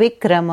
Vikram